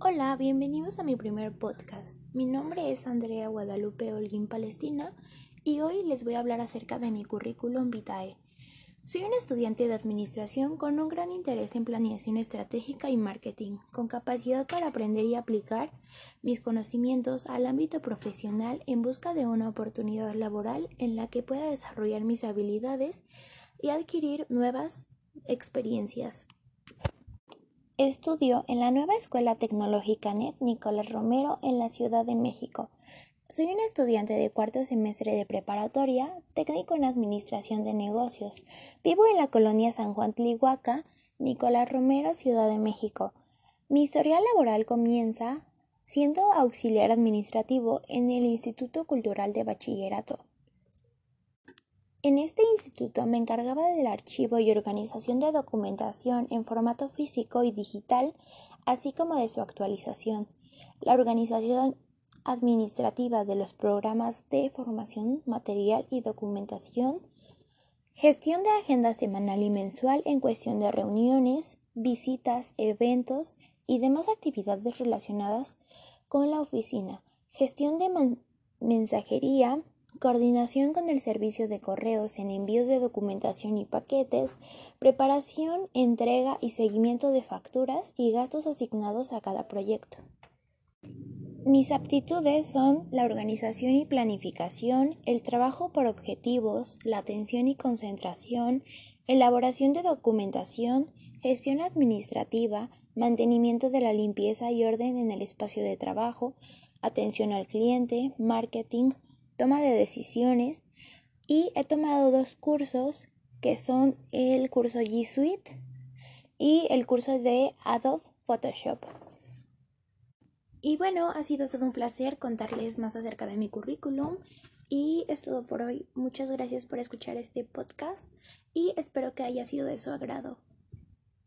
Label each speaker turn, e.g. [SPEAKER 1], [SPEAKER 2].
[SPEAKER 1] Hola, bienvenidos a mi primer podcast. Mi nombre es Andrea Guadalupe Holguín Palestina y hoy les voy a hablar acerca de mi currículum vitae. Soy un estudiante de administración con un gran interés en planeación estratégica y marketing, con capacidad para aprender y aplicar mis conocimientos al ámbito profesional en busca de una oportunidad laboral en la que pueda desarrollar mis habilidades y adquirir nuevas experiencias. Estudio en la nueva Escuela Tecnológica NET Nicolás Romero en la Ciudad de México. Soy un estudiante de cuarto semestre de preparatoria, técnico en Administración de Negocios. Vivo en la colonia San Juan Tlihuaca, Nicolás Romero, Ciudad de México. Mi historia laboral comienza siendo auxiliar administrativo en el Instituto Cultural de Bachillerato. En este instituto me encargaba del archivo y organización de documentación en formato físico y digital, así como de su actualización, la organización administrativa de los programas de formación, material y documentación, gestión de agenda semanal y mensual en cuestión de reuniones, visitas, eventos y demás actividades relacionadas con la oficina, gestión de mensajería, coordinación con el servicio de correos en envíos de documentación y paquetes, preparación, entrega y seguimiento de facturas y gastos asignados a cada proyecto. Mis aptitudes son la organización y planificación, el trabajo por objetivos, la atención y concentración, elaboración de documentación, gestión administrativa, mantenimiento de la limpieza y orden en el espacio de trabajo, atención al cliente, marketing, toma de decisiones y he tomado dos cursos que son el curso G Suite y el curso de Adobe Photoshop. Y bueno, ha sido todo un placer contarles más acerca de mi currículum y es todo por hoy. Muchas gracias por escuchar este podcast y espero que haya sido de su agrado.